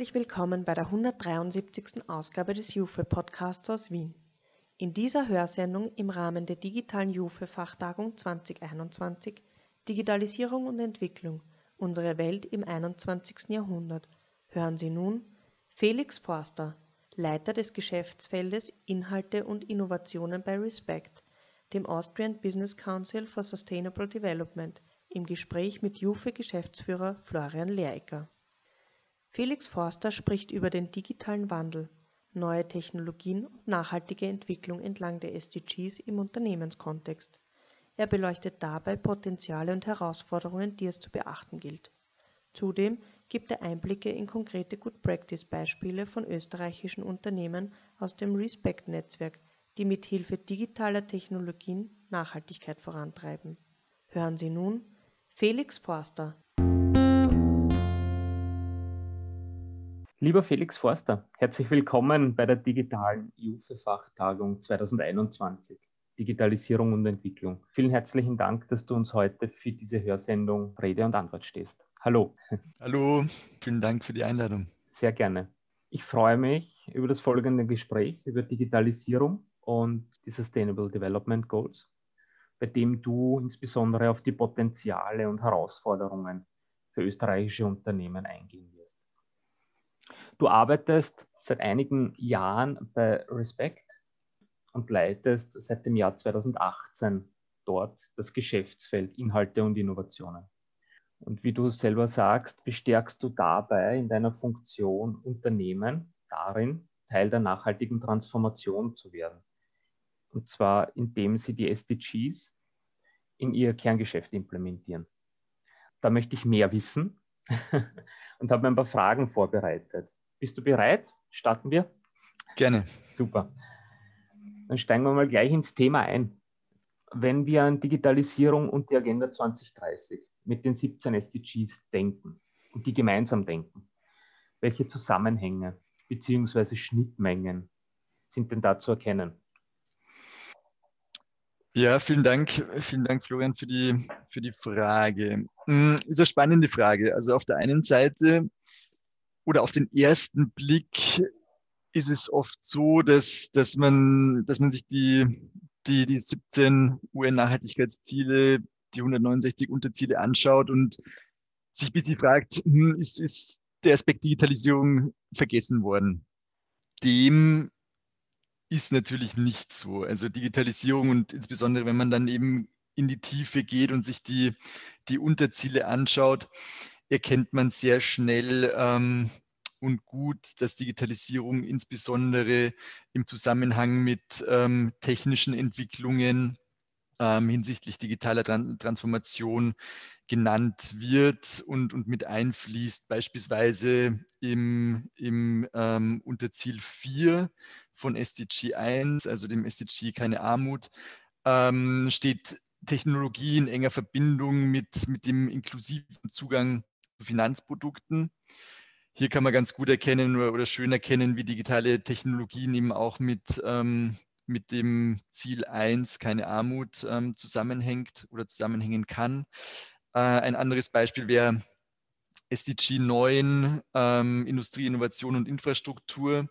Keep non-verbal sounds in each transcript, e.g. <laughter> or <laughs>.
Herzlich willkommen bei der 173. Ausgabe des JUFE Podcasts aus Wien. In dieser Hörsendung im Rahmen der digitalen JUFE Fachtagung 2021 Digitalisierung und Entwicklung Unsere Welt im 21. Jahrhundert hören Sie nun Felix Forster, Leiter des Geschäftsfeldes Inhalte und Innovationen bei Respect, dem Austrian Business Council for Sustainable Development, im Gespräch mit JUFE-Geschäftsführer Florian Lehrecker. Felix Forster spricht über den digitalen Wandel, neue Technologien und nachhaltige Entwicklung entlang der SDGs im Unternehmenskontext. Er beleuchtet dabei Potenziale und Herausforderungen, die es zu beachten gilt. Zudem gibt er Einblicke in konkrete Good-Practice-Beispiele von österreichischen Unternehmen aus dem Respect-Netzwerk, die mit Hilfe digitaler Technologien Nachhaltigkeit vorantreiben. Hören Sie nun Felix Forster, Lieber Felix Forster, herzlich willkommen bei der digitalen JUFE-Fachtagung 2021, Digitalisierung und Entwicklung. Vielen herzlichen Dank, dass du uns heute für diese Hörsendung Rede und Antwort stehst. Hallo. Hallo, vielen Dank für die Einladung. Sehr gerne. Ich freue mich über das folgende Gespräch über Digitalisierung und die Sustainable Development Goals, bei dem du insbesondere auf die Potenziale und Herausforderungen für österreichische Unternehmen eingehen wirst. Du arbeitest seit einigen Jahren bei Respect und leitest seit dem Jahr 2018 dort das Geschäftsfeld Inhalte und Innovationen. Und wie du selber sagst, bestärkst du dabei in deiner Funktion Unternehmen darin, Teil der nachhaltigen Transformation zu werden. Und zwar indem sie die SDGs in ihr Kerngeschäft implementieren. Da möchte ich mehr wissen <laughs> und habe mir ein paar Fragen vorbereitet. Bist du bereit? Starten wir? Gerne. Super. Dann steigen wir mal gleich ins Thema ein. Wenn wir an Digitalisierung und die Agenda 2030 mit den 17 SDGs denken und die gemeinsam denken, welche Zusammenhänge bzw. Schnittmengen sind denn da zu erkennen? Ja, vielen Dank, vielen Dank, Florian, für die, für die Frage. Hm, ist eine spannende Frage. Also auf der einen Seite oder auf den ersten Blick ist es oft so, dass, dass, man, dass man sich die, die, die 17 UN-Nachhaltigkeitsziele, die 169 Unterziele anschaut und sich ein bisschen fragt, hm, ist, ist der Aspekt Digitalisierung vergessen worden? Dem ist natürlich nicht so. Also Digitalisierung und insbesondere, wenn man dann eben in die Tiefe geht und sich die, die Unterziele anschaut, erkennt man sehr schnell ähm, und gut, dass Digitalisierung insbesondere im Zusammenhang mit ähm, technischen Entwicklungen ähm, hinsichtlich digitaler Tran Transformation genannt wird und, und mit einfließt, beispielsweise im, im ähm, Unterziel 4 von SDG 1, also dem SDG keine Armut, ähm, steht Technologie in enger Verbindung mit, mit dem inklusiven Zugang Finanzprodukten. Hier kann man ganz gut erkennen oder, schön erkennen, wie digitale Technologien eben auch mit, ähm, mit dem Ziel 1, keine Armut, ähm, zusammenhängt oder zusammenhängen kann. Äh, ein anderes Beispiel wäre SDG 9, ähm, Industrie, Innovation und Infrastruktur.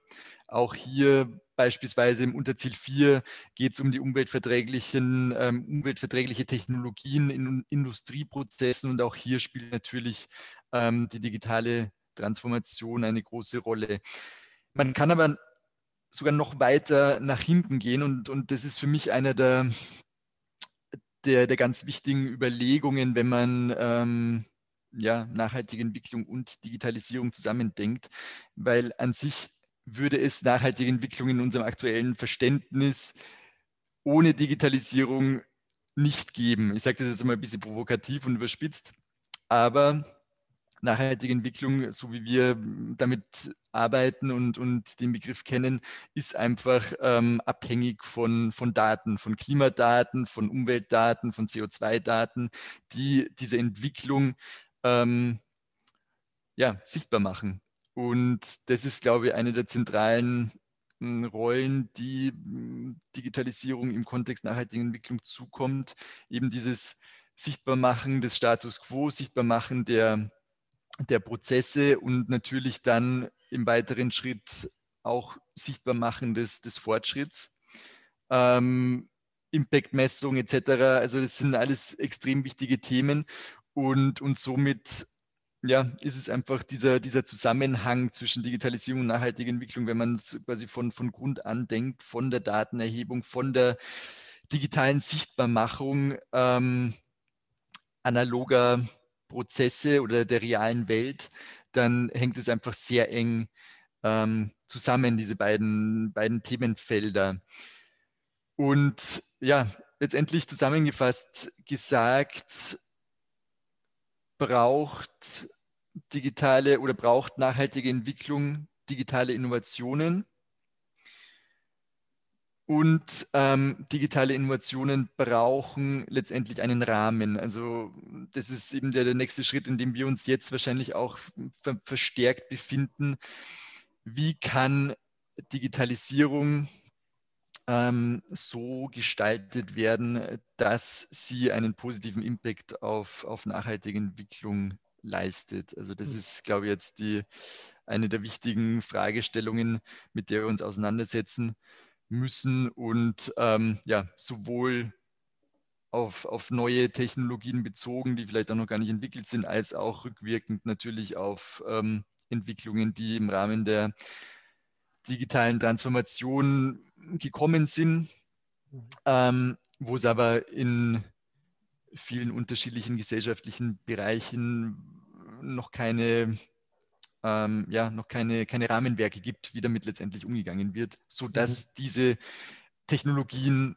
Auch hier beispielsweise im Unterziel 4 geht es um die umweltverträglichen, ähm, umweltverträgliche Technologien in Industrieprozessen und auch hier spielt natürlich ähm, die digitale Transformation eine große Rolle. Man kann aber sogar noch weiter nach hinten gehen und, und das ist für mich einer der, der, der ganz wichtigen Überlegungen, wenn man ähm, ja, nachhaltige Entwicklung und Digitalisierung zusammendenkt, weil an sich würde es nachhaltige Entwicklung in unserem aktuellen Verständnis ohne Digitalisierung nicht geben. Ich sage das jetzt mal ein bisschen provokativ und überspitzt, aber nachhaltige Entwicklung, so wie wir damit arbeiten und, und den Begriff kennen, ist einfach ähm, abhängig von, von Daten, von Klimadaten, von Umweltdaten, von CO2-Daten, die diese Entwicklung ähm, ja, sichtbar machen. Und das ist, glaube ich, eine der zentralen hm, Rollen, die hm, Digitalisierung im Kontext nachhaltiger Entwicklung zukommt. Eben dieses Sichtbarmachen des Status quo, Sichtbarmachen der, der Prozesse und natürlich dann im weiteren Schritt auch sichtbar machen des, des Fortschritts. Ähm, Impact-Messung etc. Also das sind alles extrem wichtige Themen und, und somit ja, ist es einfach dieser, dieser Zusammenhang zwischen Digitalisierung und nachhaltiger Entwicklung, wenn man es quasi von, von Grund an denkt, von der Datenerhebung, von der digitalen Sichtbarmachung ähm, analoger Prozesse oder der realen Welt, dann hängt es einfach sehr eng ähm, zusammen, diese beiden, beiden Themenfelder. Und ja, letztendlich zusammengefasst gesagt, braucht digitale oder braucht nachhaltige Entwicklung digitale Innovationen. Und ähm, digitale Innovationen brauchen letztendlich einen Rahmen. Also das ist eben der, der nächste Schritt, in dem wir uns jetzt wahrscheinlich auch ver verstärkt befinden. Wie kann Digitalisierung ähm, so gestaltet werden, dass sie einen positiven Impact auf, auf nachhaltige Entwicklung leistet. Also das hm. ist, glaube ich, jetzt die, eine der wichtigen Fragestellungen, mit der wir uns auseinandersetzen müssen und ähm, ja, sowohl auf, auf neue Technologien bezogen, die vielleicht auch noch gar nicht entwickelt sind, als auch rückwirkend natürlich auf ähm, Entwicklungen, die im Rahmen der digitalen Transformation gekommen sind, mhm. ähm, wo es aber in vielen unterschiedlichen gesellschaftlichen Bereichen noch keine, ähm, ja, noch keine, keine Rahmenwerke gibt, wie damit letztendlich umgegangen wird, sodass mhm. diese Technologien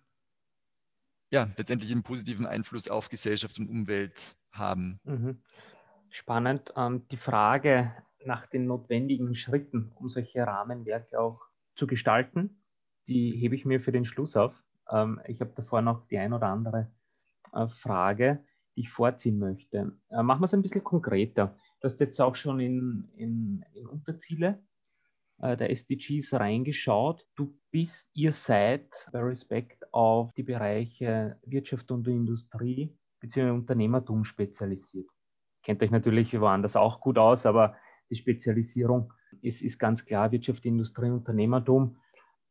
ja, letztendlich einen positiven Einfluss auf Gesellschaft und Umwelt haben. Mhm. Spannend. Ähm, die Frage nach den notwendigen Schritten, um solche Rahmenwerke auch zu gestalten, die hebe ich mir für den Schluss auf. Ähm, ich habe davor noch die ein oder andere äh, Frage, die ich vorziehen möchte. Äh, machen wir es ein bisschen konkreter. Du hast jetzt auch schon in, in, in Unterziele äh, der SDGs reingeschaut. Du bist, ihr seid bei Respekt auf die Bereiche Wirtschaft und Industrie bzw. Unternehmertum spezialisiert. Kennt euch natürlich woanders auch gut aus, aber die Spezialisierung ist, ist ganz klar Wirtschaft, Industrie, Unternehmertum.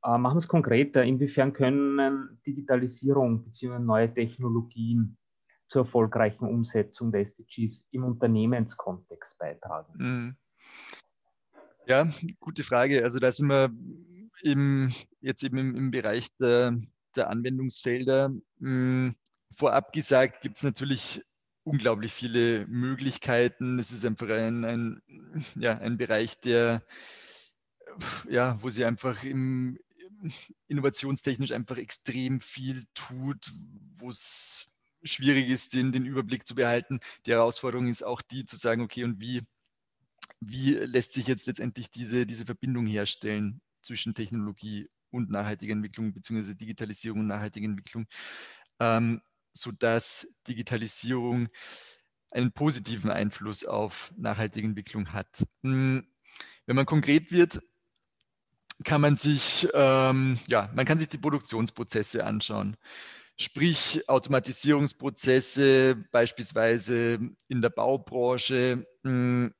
Äh, machen wir es konkreter. Inwiefern können Digitalisierung bzw. neue Technologien zur erfolgreichen Umsetzung der SDGs im Unternehmenskontext beitragen? Mhm. Ja, gute Frage. Also da sind wir im, jetzt eben im, im Bereich der, der Anwendungsfelder. Mhm. Vorab gesagt gibt es natürlich unglaublich viele Möglichkeiten. Es ist einfach ein, ein, ja, ein Bereich, der, ja, wo sie einfach im, innovationstechnisch einfach extrem viel tut, wo es schwierig ist, den, den Überblick zu behalten. Die Herausforderung ist auch die zu sagen, okay, und wie, wie lässt sich jetzt letztendlich diese, diese Verbindung herstellen zwischen Technologie und nachhaltiger Entwicklung, beziehungsweise Digitalisierung und nachhaltiger Entwicklung, ähm, sodass Digitalisierung einen positiven Einfluss auf nachhaltige Entwicklung hat. Hm, wenn man konkret wird, kann man sich, ähm, ja, man kann sich die Produktionsprozesse anschauen. Sprich, Automatisierungsprozesse, beispielsweise in der Baubranche. Hm,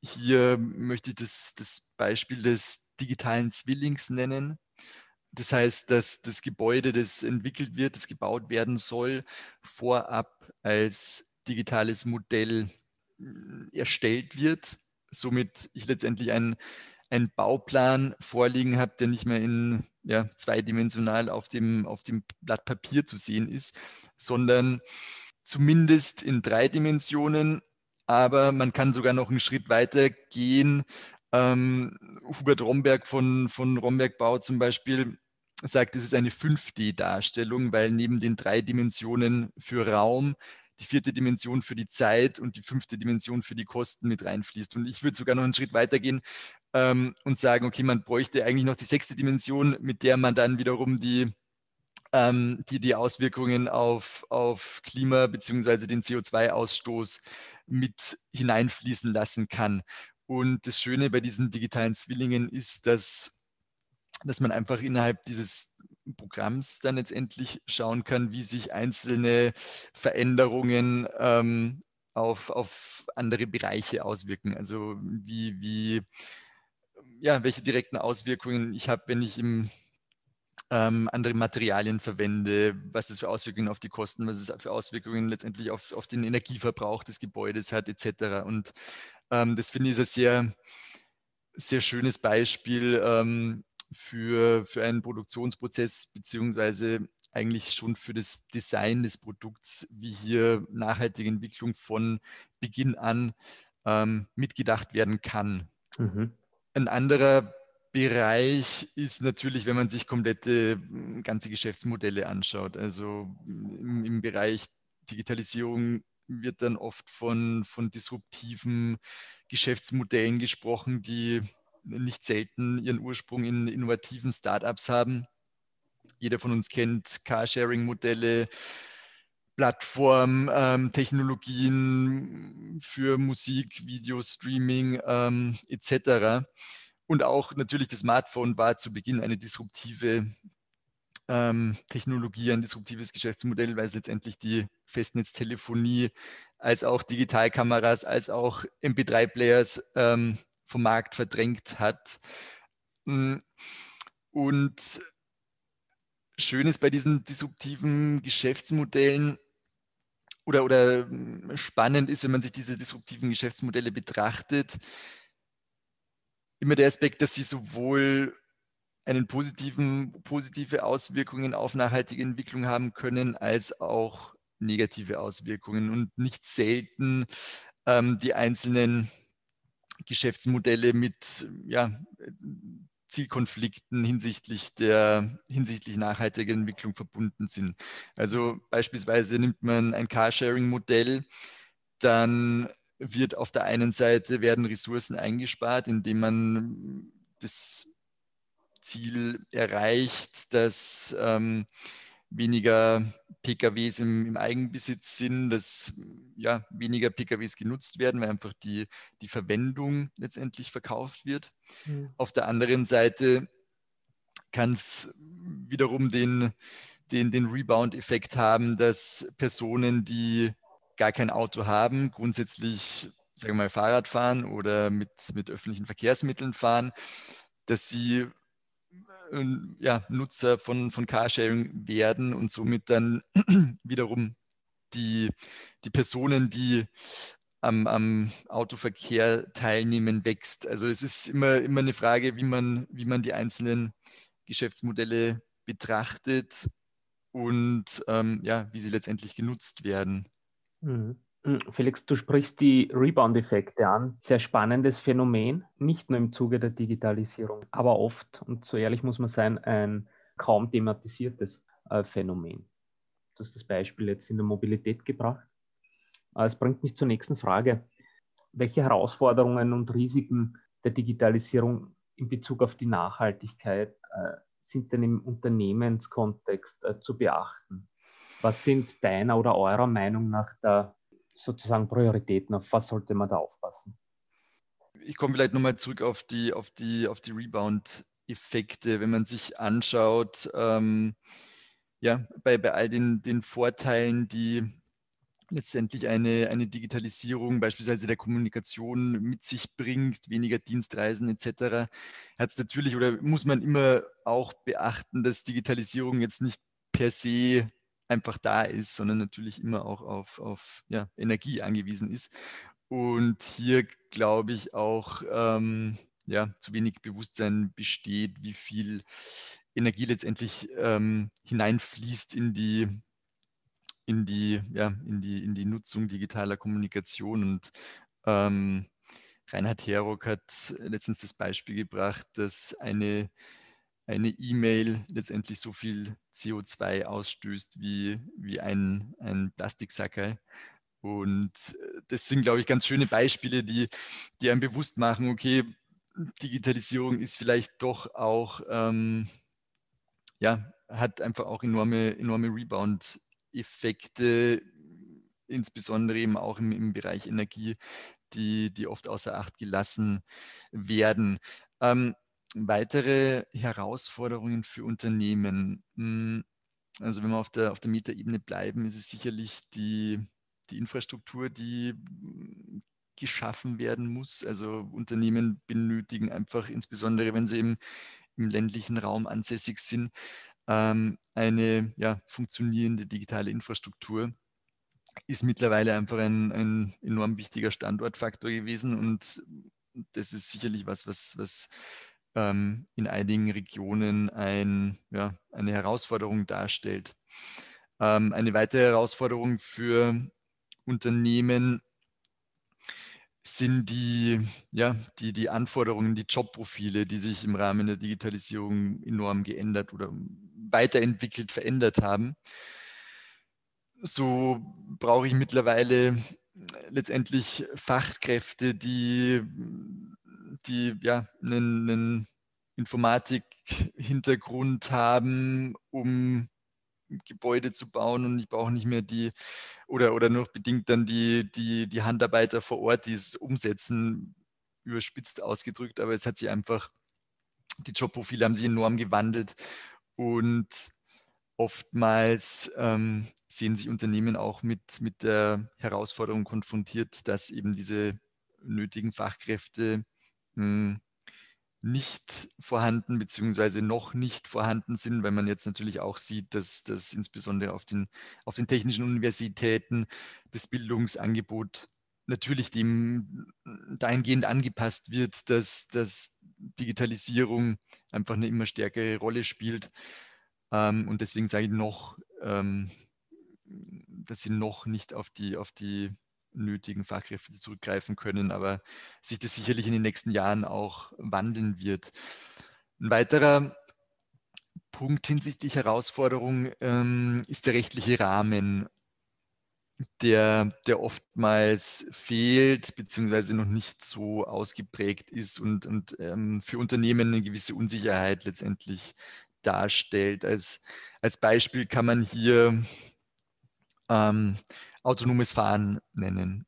hier möchte ich das, das Beispiel des digitalen Zwillings nennen. Das heißt, dass das Gebäude, das entwickelt wird, das gebaut werden soll, vorab als digitales Modell hm, erstellt wird. Somit ich letztendlich ein einen Bauplan vorliegen habe, der nicht mehr in ja, zweidimensional auf dem, auf dem Blatt Papier zu sehen ist, sondern zumindest in drei Dimensionen. Aber man kann sogar noch einen Schritt weiter gehen. Ähm, Hubert Romberg von, von Romberg Bau zum Beispiel sagt, es ist eine 5D-Darstellung, weil neben den drei Dimensionen für Raum die vierte Dimension für die Zeit und die fünfte Dimension für die Kosten mit reinfließt. Und ich würde sogar noch einen Schritt weiter gehen ähm, und sagen, okay, man bräuchte eigentlich noch die sechste Dimension, mit der man dann wiederum die, ähm, die, die Auswirkungen auf, auf Klima bzw. den CO2-Ausstoß mit hineinfließen lassen kann. Und das Schöne bei diesen digitalen Zwillingen ist, dass, dass man einfach innerhalb dieses Programms dann letztendlich schauen kann, wie sich einzelne Veränderungen ähm, auf, auf andere Bereiche auswirken. Also wie, wie ja, welche direkten Auswirkungen ich habe, wenn ich im ähm, andere Materialien verwende, was es für Auswirkungen auf die Kosten, was es für Auswirkungen letztendlich auf, auf den Energieverbrauch des Gebäudes hat, etc. Und ähm, das finde ich ein sehr, sehr schönes Beispiel ähm, für, für einen Produktionsprozess, beziehungsweise eigentlich schon für das Design des Produkts, wie hier nachhaltige Entwicklung von Beginn an ähm, mitgedacht werden kann. Mhm. Ein anderer Bereich ist natürlich, wenn man sich komplette hm, ganze Geschäftsmodelle anschaut. Also im, im Bereich Digitalisierung wird dann oft von, von disruptiven Geschäftsmodellen gesprochen, die nicht selten ihren Ursprung in innovativen Startups haben. Jeder von uns kennt Carsharing-Modelle, Plattform, ähm, für Musik, Video, Streaming ähm, etc. Und auch natürlich das Smartphone war zu Beginn eine disruptive ähm, Technologie, ein disruptives Geschäftsmodell, weil es letztendlich die Festnetztelefonie als auch Digitalkameras, als auch MP3-Players ähm, vom Markt verdrängt hat. Mm, und schön ist bei diesen disruptiven Geschäftsmodellen oder, oder mm, spannend ist, wenn man sich diese disruptiven Geschäftsmodelle betrachtet, immer der Aspekt, dass sie sowohl einen positiven, positive Auswirkungen auf nachhaltige Entwicklung haben können, als auch negative Auswirkungen und nicht selten ähm, die einzelnen Geschäftsmodelle mit ja, Zielkonflikten hinsichtlich der hinsichtlich nachhaltiger Entwicklung verbunden sind. Also beispielsweise nimmt man ein Carsharing-Modell, dann wird auf der einen Seite werden Ressourcen eingespart, indem man das Ziel erreicht, dass ähm, weniger PKWs im, im, Eigenbesitz sind, dass ja, weniger PKWs genutzt werden, weil einfach die, die Verwendung letztendlich verkauft wird. Mhm. Auf der anderen Seite kann es wiederum den, den, den Rebound-Effekt haben, dass Personen, die gar kein Auto haben, grundsätzlich, sagen wir mal, Fahrrad fahren oder mit, mit öffentlichen Verkehrsmitteln fahren, dass sie ja, Nutzer von, von Carsharing werden und somit dann <clears throat> wiederum die, die Personen, die am, am, Autoverkehr teilnehmen, wächst. Also es ist immer, immer eine Frage, wie man, wie man die einzelnen Geschäftsmodelle betrachtet und ähm, ja, wie sie letztendlich genutzt werden. Mhm. Mhm. Felix, du sprichst die Rebound-Effekte an. Sehr spannendes Phänomen, nicht nur im Zuge der Digitalisierung, aber oft, und so ehrlich muss man sein, ein kaum thematisiertes äh, Phänomen. Du hast das Beispiel jetzt in der Mobilität gebracht. Äh, es bringt mich zur nächsten Frage. Welche Herausforderungen und Risiken der Digitalisierung in Bezug auf die Nachhaltigkeit äh, sind denn im Unternehmenskontext zu beachten? Was sind deiner oder eurer Meinung nach da sozusagen Prioritäten? Auf was sollte man da aufpassen? Ich komme vielleicht nochmal zurück auf die, auf die, auf die Rebound-Effekte, wenn man sich anschaut, ähm, ja, bei, bei all den, den Vorteilen, die letztendlich eine, eine Digitalisierung beispielsweise der Kommunikation mit sich bringt, weniger Dienstreisen etc., hat es natürlich oder muss man immer auch beachten, dass Digitalisierung jetzt nicht per se einfach da ist, sondern natürlich immer auch auf, auf ja, Energie angewiesen ist. Und hier glaube ich auch, ähm, ja, zu wenig Bewusstsein besteht, wie viel Energie letztendlich ähm, hineinfließt in die, in die, ja, in die, in die Nutzung digitaler Kommunikation. Und ähm, Reinhard Herock hat letztens das Beispiel gebracht, dass eine eine E-Mail letztendlich so viel CO2 ausstößt wie, wie ein, ein Plastiksackerl. Und äh, das sind, glaube ich, ganz schöne Beispiele, die, die einem bewusst machen, okay, Digitalisierung ist vielleicht doch auch, ähm, ja, hat einfach auch enorme, enorme Rebound-Effekte, insbesondere eben auch im, im Bereich Energie, die, die oft außer Acht gelassen werden. Ähm, weitere Herausforderungen für Unternehmen. Hm, also wenn wir auf der, auf der Mieterebene bleiben, ist es sicherlich die, die Infrastruktur, die geschaffen werden muss. Also Unternehmen benötigen einfach, insbesondere wenn sie im, im ländlichen Raum ansässig sind, ähm, eine ja, funktionierende digitale Infrastruktur ist mittlerweile einfach ein, ein enorm wichtiger Standortfaktor gewesen und das ist sicherlich was, was, was ähm, in einigen Regionen ein, ja, eine Herausforderung darstellt. Ähm, eine weitere Herausforderung für Unternehmen sind die, ja, die, die Anforderungen, die Jobprofile, die sich im Rahmen der Digitalisierung enorm geändert oder weiterentwickelt, verändert haben. So brauche ich mittlerweile letztendlich Fachkräfte, die, die ja, einen, einen Informatik-Hintergrund haben, um Gebäude zu bauen und ich brauche nicht mehr die oder, oder nur bedingt dann die, die, die Handarbeiter vor Ort, die es umsetzen, überspitzt ausgedrückt, aber es hat sich einfach, die Jobprofile haben sich enorm gewandelt und oftmals ähm, sehen sich Unternehmen auch mit, mit der Herausforderung konfrontiert, dass eben diese nötigen Fachkräfte mh, hm, nicht vorhanden beziehungsweise noch nicht vorhanden sind, weil man jetzt natürlich auch sieht, dass das insbesondere auf den, auf den technischen Universitäten das Bildungsangebot natürlich dem dahingehend angepasst wird, dass, dass Digitalisierung einfach eine immer stärkere Rolle spielt. Ähm, und deswegen sage ich noch, ähm, dass sie noch nicht auf die, auf die nötigen Fachkräfte zurückgreifen können, aber sich das sicherlich in den nächsten Jahren auch wandeln wird. Ein weiterer Punkt hinsichtlich Herausforderung ähm, ist der rechtliche Rahmen, der, der oftmals fehlt beziehungsweise noch nicht so ausgeprägt ist und, und ähm, für Unternehmen eine gewisse Unsicherheit letztendlich darstellt. Als, als Beispiel kann man hier ähm, autonomes Fahren nennen.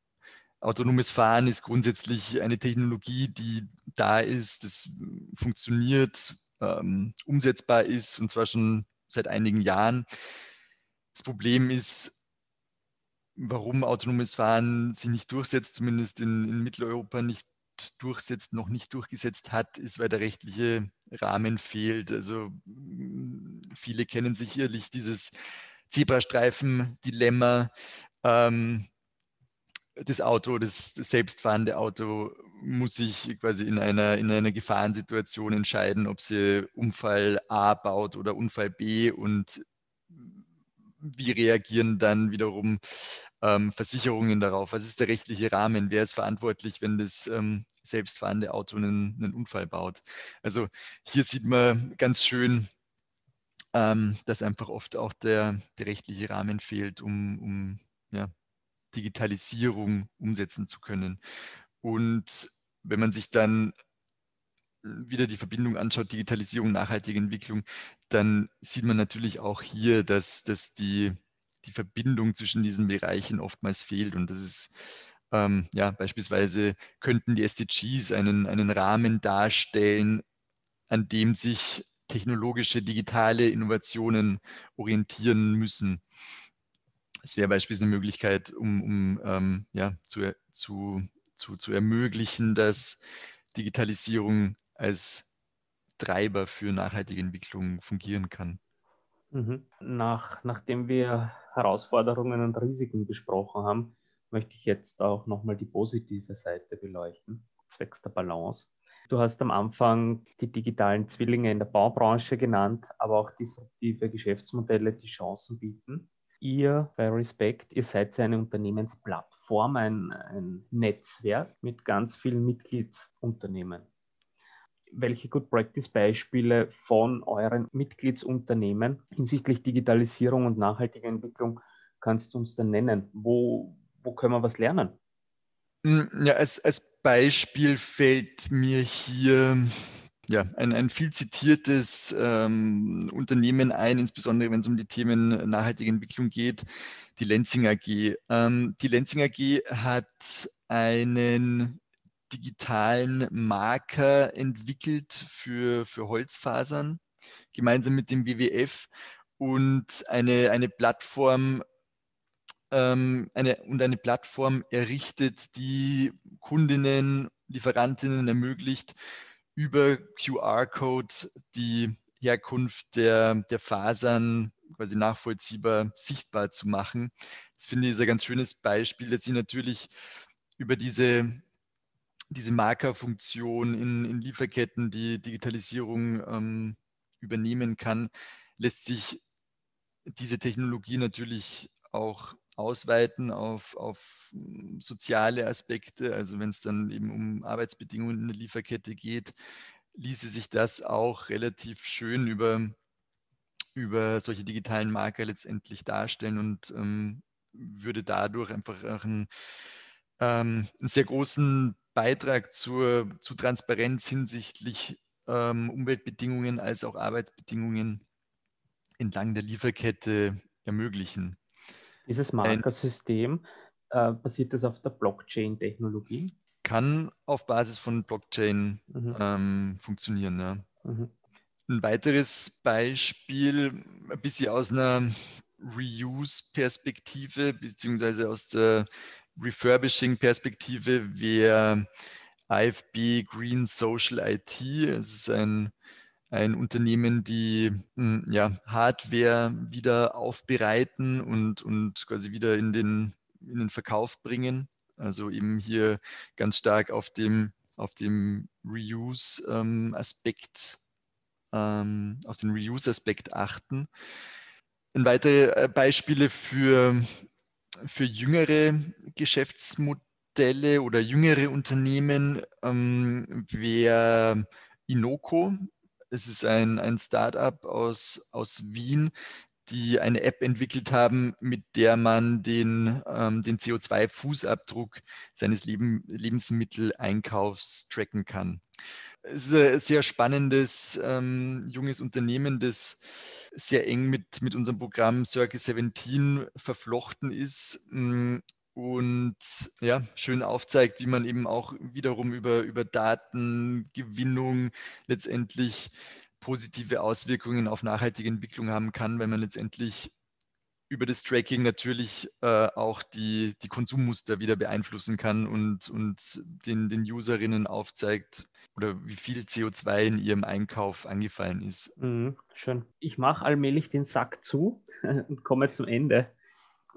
Autonomes Fahren ist grundsätzlich eine Technologie, die da ist, das funktioniert, ähm, umsetzbar ist und zwar schon seit einigen Jahren. Das Problem ist, warum autonomes Fahren sich nicht durchsetzt, zumindest in, in Mitteleuropa nicht durchsetzt, noch nicht durchgesetzt hat, ist, weil der rechtliche Rahmen fehlt. Also viele kennen sicherlich dieses Zebrastreifen-Dilemma. Ähm, das Auto, das, selbstfahrende Auto muss sich quasi in einer, in einer Gefahrensituation entscheiden, ob sie Unfall A baut oder Unfall B und wie reagieren dann wiederum ähm, Versicherungen darauf? Was ist der rechtliche Rahmen? Wer ist verantwortlich, wenn das ähm, selbstfahrende Auto einen, einen, Unfall baut? Also hier sieht man ganz schön, ähm, dass einfach oft auch der, der rechtliche Rahmen fehlt, um, um ja, Digitalisierung umsetzen zu können. Und wenn man sich dann wieder die Verbindung anschaut, Digitalisierung, nachhaltige Entwicklung, dann sieht man natürlich auch hier, dass, dass die, die Verbindung zwischen diesen Bereichen oftmals fehlt. Und das ist ähm, ja beispielsweise könnten die SDGs einen, einen Rahmen darstellen, an dem sich technologische, digitale Innovationen orientieren müssen. Es wäre beispielsweise eine Möglichkeit, um, um ähm, ja, zu, zu, zu, zu ermöglichen, dass Digitalisierung als Treiber für nachhaltige Entwicklung fungieren kann. Mhm. Nach, nachdem wir Herausforderungen und Risiken besprochen haben, möchte ich jetzt auch nochmal die positive Seite beleuchten, zwecks der Balance. Du hast am Anfang die digitalen Zwillinge in der Baubranche genannt, aber auch disruptive Geschäftsmodelle, die Chancen bieten. Ihr bei Respect, ihr seid eine Unternehmensplattform, ein, ein Netzwerk mit ganz vielen Mitgliedsunternehmen. Welche Good Practice Beispiele von euren Mitgliedsunternehmen hinsichtlich Digitalisierung und nachhaltiger Entwicklung kannst du uns denn nennen? Wo, wo können wir was lernen? Hm, ja, als, als Beispiel fällt mir hier ja, ein, ein viel zitiertes ähm, Unternehmen ein, insbesondere wenn es um die Themen nachhaltige Entwicklung geht, die Lenzing AG. Ähm, die Lenzing AG hat einen digitalen Marker entwickelt für, für Holzfasern, gemeinsam mit dem WWF und eine, eine Plattform ähm, eine, und eine Plattform errichtet, die Kundinnen, Lieferantinnen ermöglicht, über QR-Code die Herkunft der, der Fasern quasi nachvollziehbar sichtbar zu machen. Das finde ich ist ein ganz schönes Beispiel, dass sie natürlich über diese, diese Markerfunktion in, in Lieferketten die Digitalisierung ähm, übernehmen kann, lässt sich diese Technologie natürlich auch ausweiten auf, auf hm, soziale Aspekte. Also wenn es dann eben um Arbeitsbedingungen in der Lieferkette geht, ließe sich das auch relativ schön über, über solche digitalen Marker letztendlich darstellen und ähm, würde dadurch einfach einen, ähm, einen sehr großen Beitrag zur, zu Transparenz hinsichtlich ähm, Umweltbedingungen als auch Arbeitsbedingungen entlang der Lieferkette ermöglichen. Dieses Markersystem, äh, basiert das auf der Blockchain-Technologie? Kann auf Basis von Blockchain mhm. ähm, funktionieren. Ja. Mhm. Ein weiteres Beispiel, ein bisschen aus einer Reuse-Perspektive, beziehungsweise aus der Refurbishing-Perspektive, wäre IFB Green Social IT. Es ist ein ein Unternehmen, die hm, ja, Hardware wieder aufbereiten und, und quasi wieder in den, in den Verkauf bringen. Also eben hier ganz stark auf dem, auf dem Reuse-Aspekt, ähm, auf den Reuse-Aspekt achten. Ein weitere äh, Beispiele für, für jüngere Geschäftsmodelle oder jüngere Unternehmen ähm, wäre Inoko. Es ist ein, ein Startup aus, aus Wien, die eine App entwickelt haben, mit der man den, ähm, den CO2-Fußabdruck seines Leben, Lebensmitteleinkaufs tracken kann. Es ist ein sehr spannendes ähm, junges Unternehmen, das sehr eng mit, mit unserem Programm Circle 17 verflochten ist mm, und ja, schön aufzeigt, wie man eben auch wiederum über, über Datengewinnung letztendlich positive Auswirkungen auf nachhaltige Entwicklung haben kann, wenn man letztendlich über das Tracking natürlich äh, auch die, die Konsummuster wieder beeinflussen kann und, und den, den Userinnen aufzeigt oder wie viel CO2 in ihrem Einkauf angefallen ist. Mhm, schön. Ich mache allmählich den Sack zu <laughs> und komme zum Ende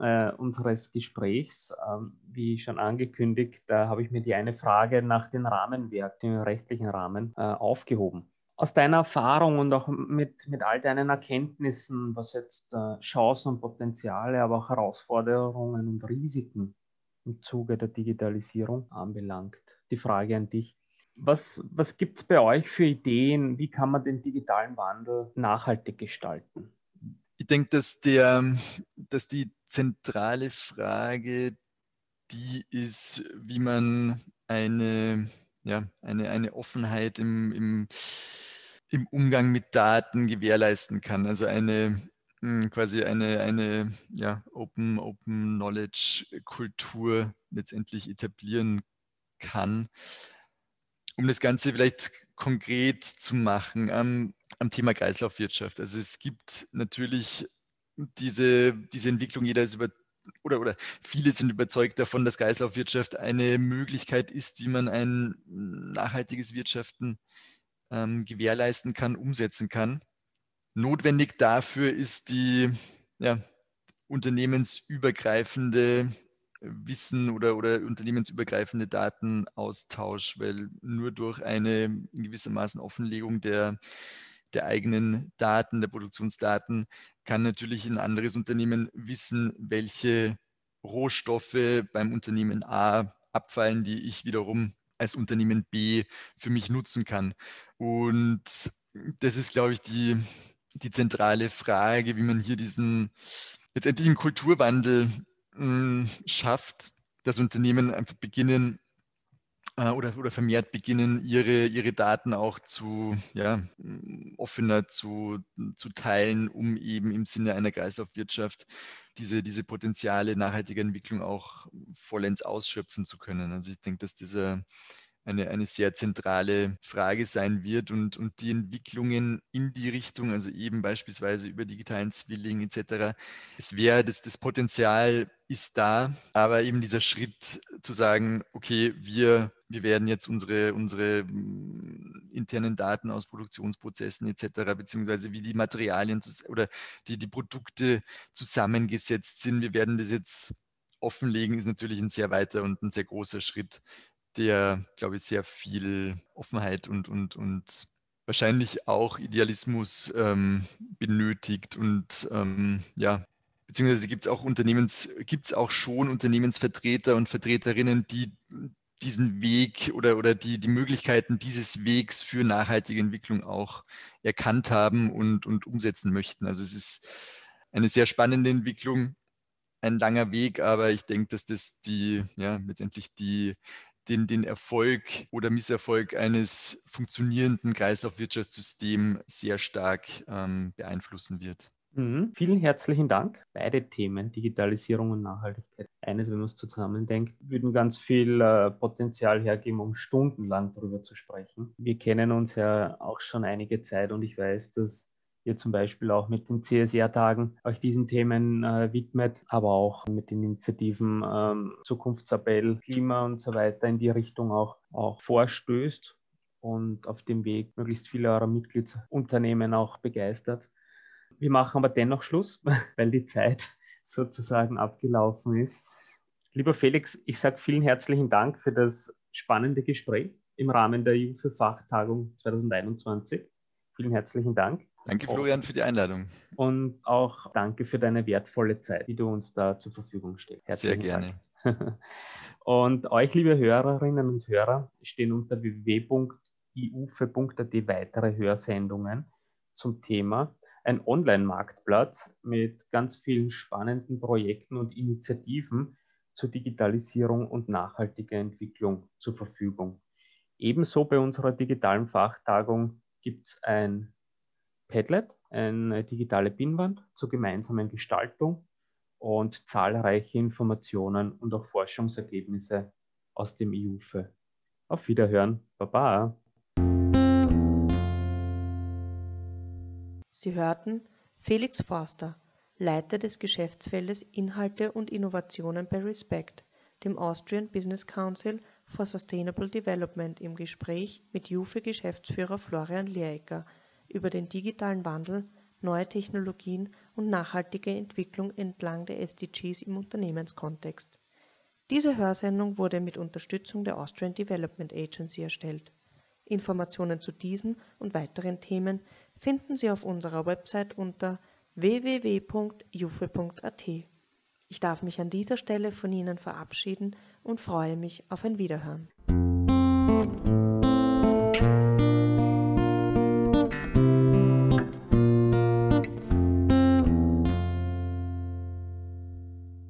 äh, unseres Gesprächs. Ähm, wie schon angekündigt, da habe ich mir die eine Frage nach den Rahmenwerten, dem rechtlichen Rahmen, äh, aufgehoben. Aus deiner Erfahrung und auch mit, mit all deinen Erkenntnissen, was jetzt äh, Chancen und Potenziale, aber auch Herausforderungen und Risiken im Zuge der Digitalisierung anbelangt, die Frage an dich. Was, was gibt es bei euch für Ideen? Wie kann man den digitalen Wandel nachhaltig gestalten? Ich denke, dass, der, dass die zentrale Frage die ist, wie man eine, ja, eine, eine Offenheit im, im, im Umgang mit Daten gewährleisten kann. Also eine hm, quasi eine, eine ja, Open, Open Knowledge Kultur letztendlich etablieren kann. Um das Ganze vielleicht konkret zu machen am, am Thema Kreislaufwirtschaft. Also es gibt natürlich diese, diese Entwicklung, jeder ist über oder, oder viele sind überzeugt davon, dass Kreislaufwirtschaft eine Möglichkeit ist, wie man ein nachhaltiges Wirtschaften ähm, gewährleisten kann, umsetzen kann. Notwendig dafür ist die ja, unternehmensübergreifende Wissen oder, oder unternehmensübergreifende Datenaustausch, weil nur durch eine in gewissermaßen Offenlegung der, der eigenen Daten, der Produktionsdaten, kann natürlich ein anderes Unternehmen wissen, welche Rohstoffe beim Unternehmen A abfallen, die ich wiederum als Unternehmen B für mich nutzen kann. Und das ist, glaube ich, die, die zentrale Frage, wie man hier diesen letztendlichen Kulturwandel mh, hm, schafft, dass Unternehmen einfach beginnen, oder, oder vermehrt beginnen, ihre, ihre Daten auch zu ja, offener zu, zu teilen, um eben im Sinne einer Kreislaufwirtschaft diese, diese Potenziale nachhaltiger Entwicklung auch vollends ausschöpfen zu können. Also ich denke, dass dieser eine, eine sehr zentrale Frage sein wird und, und die Entwicklungen in die Richtung, also eben beispielsweise über digitalen Zwilling etc. Es wäre, das, das Potenzial ist da, aber eben dieser Schritt zu sagen, okay, wir, wir werden jetzt unsere, unsere mm, internen Daten aus Produktionsprozessen etc., beziehungsweise wie die Materialien oder die, die Produkte zusammengesetzt sind, wir werden das jetzt offenlegen, ist natürlich ein sehr weiter und ein sehr großer Schritt der, glaube ich, sehr viel Offenheit und, und, und wahrscheinlich auch Idealismus ähm, benötigt und ähm, ja, beziehungsweise gibt es auch Unternehmens, gibt es auch schon Unternehmensvertreter und Vertreterinnen, die diesen Weg oder, oder die, die Möglichkeiten dieses Wegs für nachhaltige Entwicklung auch erkannt haben und, und umsetzen möchten. Also es ist eine sehr spannende Entwicklung, ein langer Weg, aber ich denke, dass das die, ja, letztendlich die, den, den Erfolg oder Misserfolg eines funktionierenden Kreislaufwirtschaftssystems sehr stark ähm, beeinflussen wird. Mhm. Vielen herzlichen Dank. Beide Themen, Digitalisierung und Nachhaltigkeit. Eines, wenn man es zusammendenkt, würden ganz viel äh, Potenzial hergeben, um stundenlang darüber zu sprechen. Wir kennen uns ja auch schon einige Zeit und ich weiß, dass ihr zum Beispiel auch mit den CSR-Tagen euch diesen Themen äh, widmet, aber auch mit den Initiativen ähm, Zukunftsappell, Klima und so weiter in die Richtung auch, auch vorstößt und auf dem Weg möglichst viele eurer Mitgliedsunternehmen auch begeistert. Wir machen aber dennoch Schluss, <laughs> weil die Zeit sozusagen abgelaufen ist. Lieber Felix, ich sage vielen herzlichen Dank für das spannende Gespräch im Rahmen der EU für Fachtagung 2021. Vielen herzlichen Dank. Danke, Florian, für die Einladung. Und auch danke für deine wertvolle Zeit, die du uns da zur Verfügung stellst. Herzlichen Sehr gerne. Dank. <laughs> Und euch, liebe Hörerinnen und Hörer, stehen unter www.iufe.at weitere Hörsendungen zum Thema. Ein Online-Marktplatz mit ganz vielen spannenden Projekten und Initiativen zur Digitalisierung und nachhaltiger Entwicklung zur Verfügung. Ebenso bei unserer digitalen Fachtagung gibt es ein Padlet, eine digitale Pinwand zur gemeinsamen Gestaltung und zahlreiche Informationen und auch Forschungsergebnisse aus dem IUFE. Auf Wiederhören. Baba. Sie hörten Felix Forster, Leiter des Geschäftsfeldes Inhalte und Innovationen bei Respect, dem Austrian Business Council for Sustainable Development im Gespräch mit JUFE-Geschäftsführer Florian Lehrecker über den digitalen Wandel, neue Technologien und nachhaltige Entwicklung entlang der SDGs im Unternehmenskontext. Diese Hörsendung wurde mit Unterstützung der Austrian Development Agency erstellt. Informationen zu diesen und weiteren Themen finden Sie auf unserer Website unter www.jufe.at. Ich darf mich an dieser Stelle von Ihnen verabschieden und freue mich auf ein Wiederhören.